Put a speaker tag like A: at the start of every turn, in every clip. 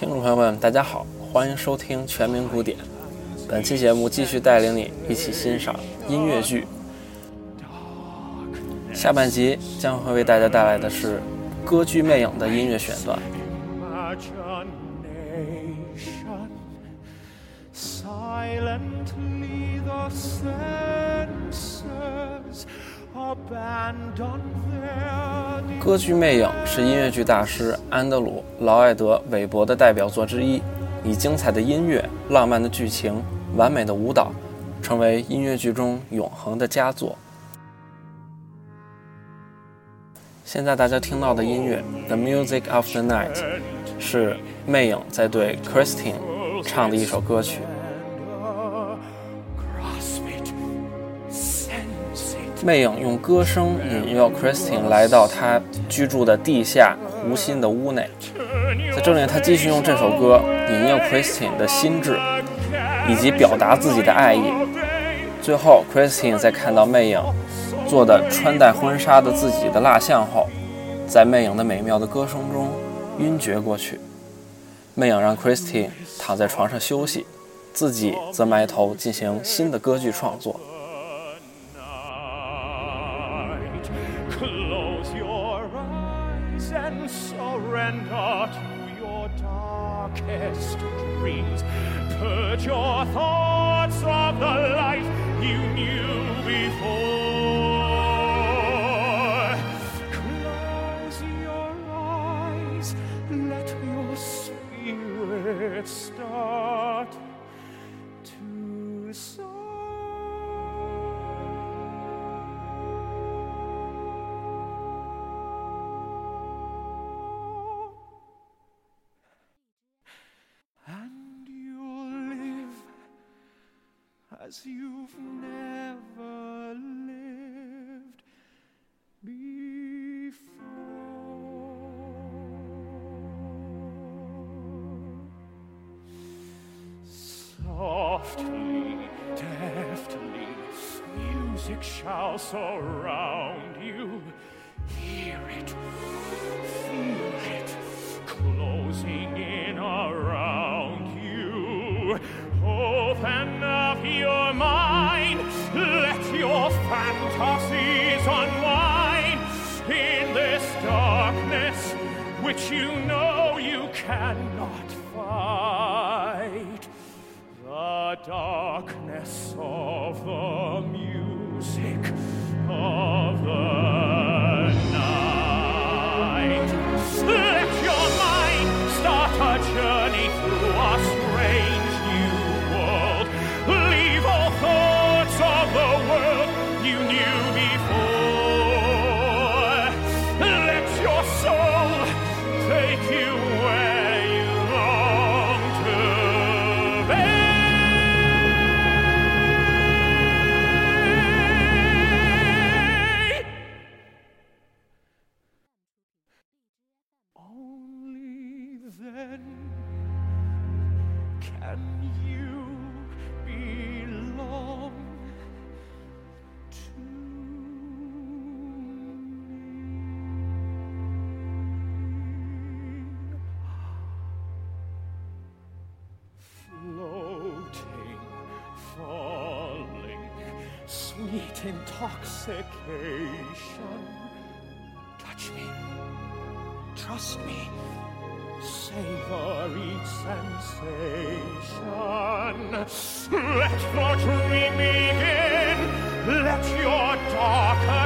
A: 听众朋友们，大家好，欢迎收听全民古典。本期节目继续带领你一起欣赏音乐剧。下半集将会为大家带来的是歌剧《魅影》的音乐选段。歌剧《魅影》是音乐剧大师安德鲁·劳埃德·韦伯的代表作之一，以精彩的音乐、浪漫的剧情、完美的舞蹈，成为音乐剧中永恒的佳作。现在大家听到的音乐《The Music of the Night》是《魅影》在对 Christine 唱的一首歌曲。魅影用歌声引诱 Christine 来到他居住的地下湖心的屋内，在这里，他继续用这首歌引诱 Christine 的心智，以及表达自己的爱意。最后，Christine 在看到魅影做的穿戴婚纱的自己的蜡像后，在魅影的美妙的歌声中晕厥过去。魅影让 Christine 躺在床上休息，自己则埋头进行新的歌剧创作。Darkest dreams. Purge your thoughts of the life you knew before. Close your eyes, let your spirit as you've never lived before. Softly, deftly, music shall surround you. Hear it, you know you cannot fight. The darkness of the music intoxication. Touch me, trust me savor each sensation. Let the dream begin. Let your darker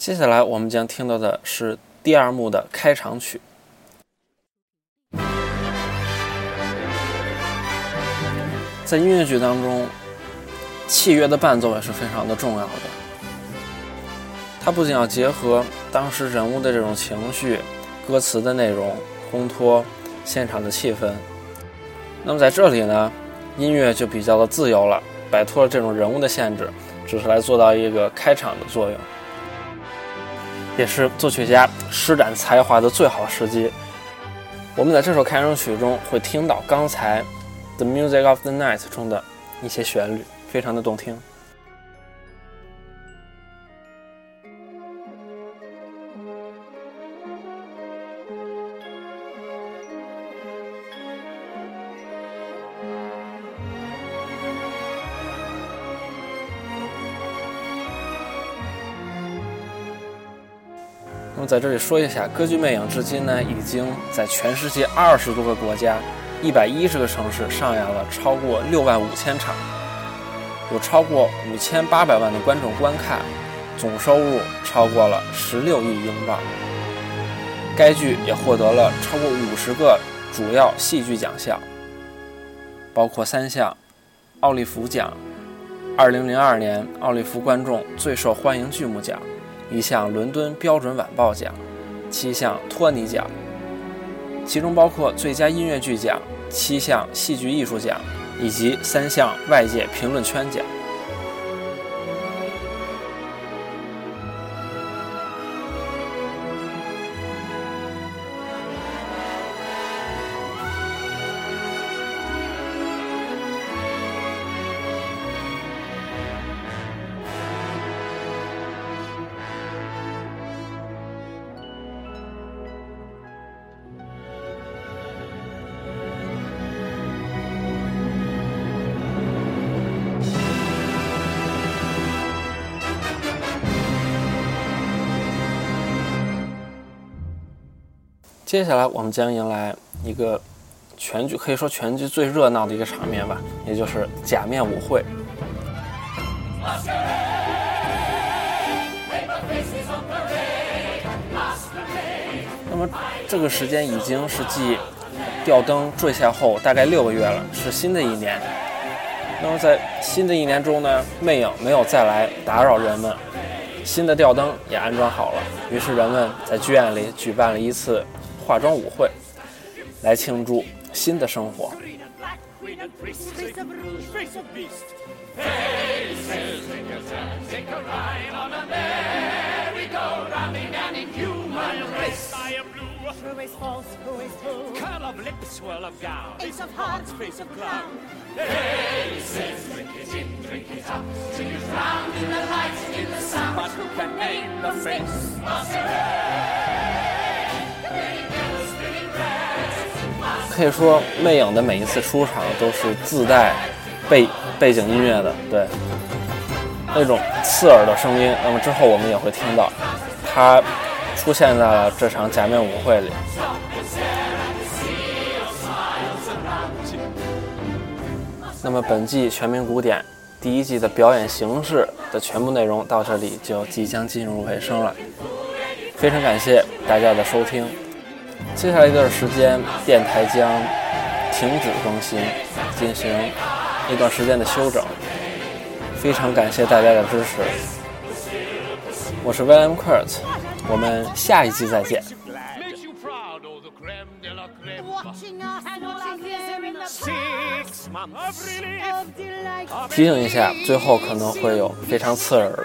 B: 接下来我们将听到的是第二幕的开场曲。在音乐剧当中，器乐的伴奏也是非常的重要的。它不仅要结合当时人物的这种情绪、歌词的内容，烘托现场的气氛。那么在这里呢，音乐就比较的自由了，摆脱了这种人物的限制，只是来做到一个开场的作用。也是作曲家施展才华的最好时机。我们在这首开场曲中会听到刚才《The Music of the Night》中的一些旋律，非常的动听。那么在这里说一下，歌剧魅影至今呢，已经在全世界二十多个国家、一百一十个城市上演了超过六万五千场，有超过五千八百万的观众观看，总收入超过了十六亿英镑。该剧也获得了超过五十个主要戏剧奖项，包括三项奥利弗奖、二零零二年奥利弗观众最受欢迎剧目奖。一项伦敦标准晚报奖，七项托尼奖，其中包括最佳音乐剧奖、七项戏剧艺术奖以及三项外界评论圈奖。接下来我们将迎来一个全剧可以说全剧最热闹的一个场面吧，也就是假面舞会。那么这个时间已经是继吊灯坠下后大概六个月了，是新的一年。那么在新的一年中呢，魅影没有再来打扰人们，新的吊灯也安装好了，于是人们在剧院里举办了一次。化妆舞会，来庆祝新的生活。可以说，魅影的每一次出场都是自带背背景音乐的，对，那种刺耳的声音。那么之后我们也会听到，它出现在了这场假面舞会里。那么本季全民古典第一季的表演形式的全部内容到这里就即将进入尾声了，非常感谢大家的收听。接下来一段时间，电台将停止更新，进行一段时间的休整。非常感谢大家的支持，我是 William Kurt，我们下一期再见。提醒一下，最后可能会有非常刺耳的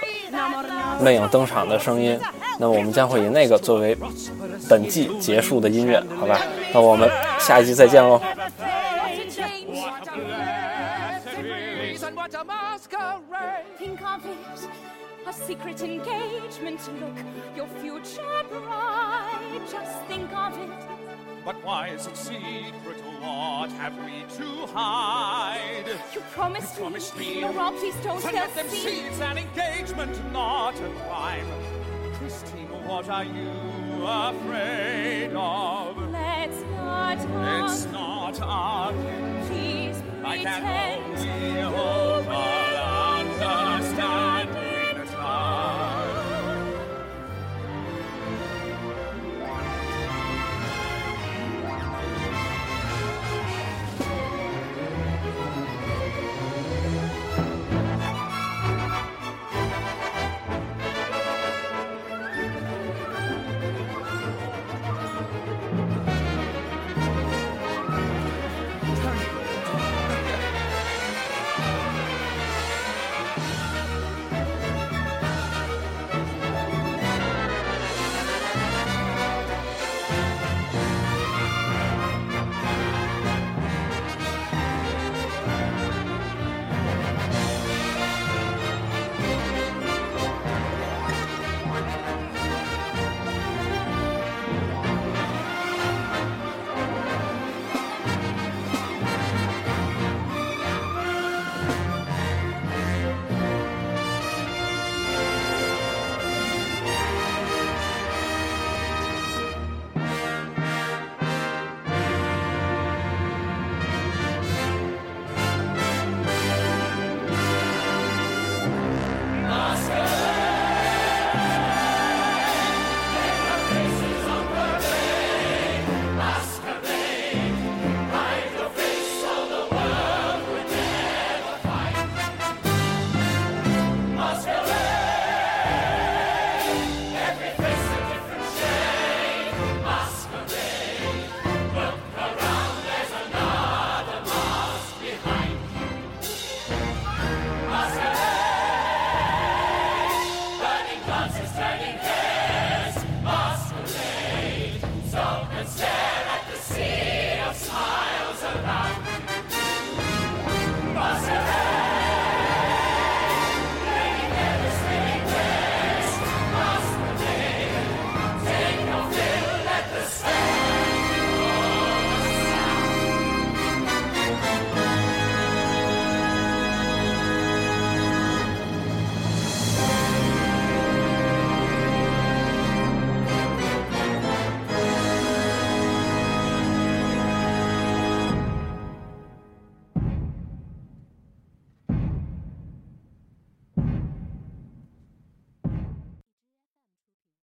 B: 魅影登场的声音。那么我们将会以那个作为本季结束的音乐，好吧？那我们下一集再见喽。
C: a secret engagement look, your future bride. Just think of it.
A: But why is it secret? What have we to hide?
C: You promised,
A: you promised
C: me.
A: me.
C: No, Rob, please don't
A: to
C: tell
A: let them see it's an engagement, not a crime. Christine, what are you afraid of?
C: Let's not
A: Let's not argue.
C: Please
A: I
C: pretend
A: can only hope.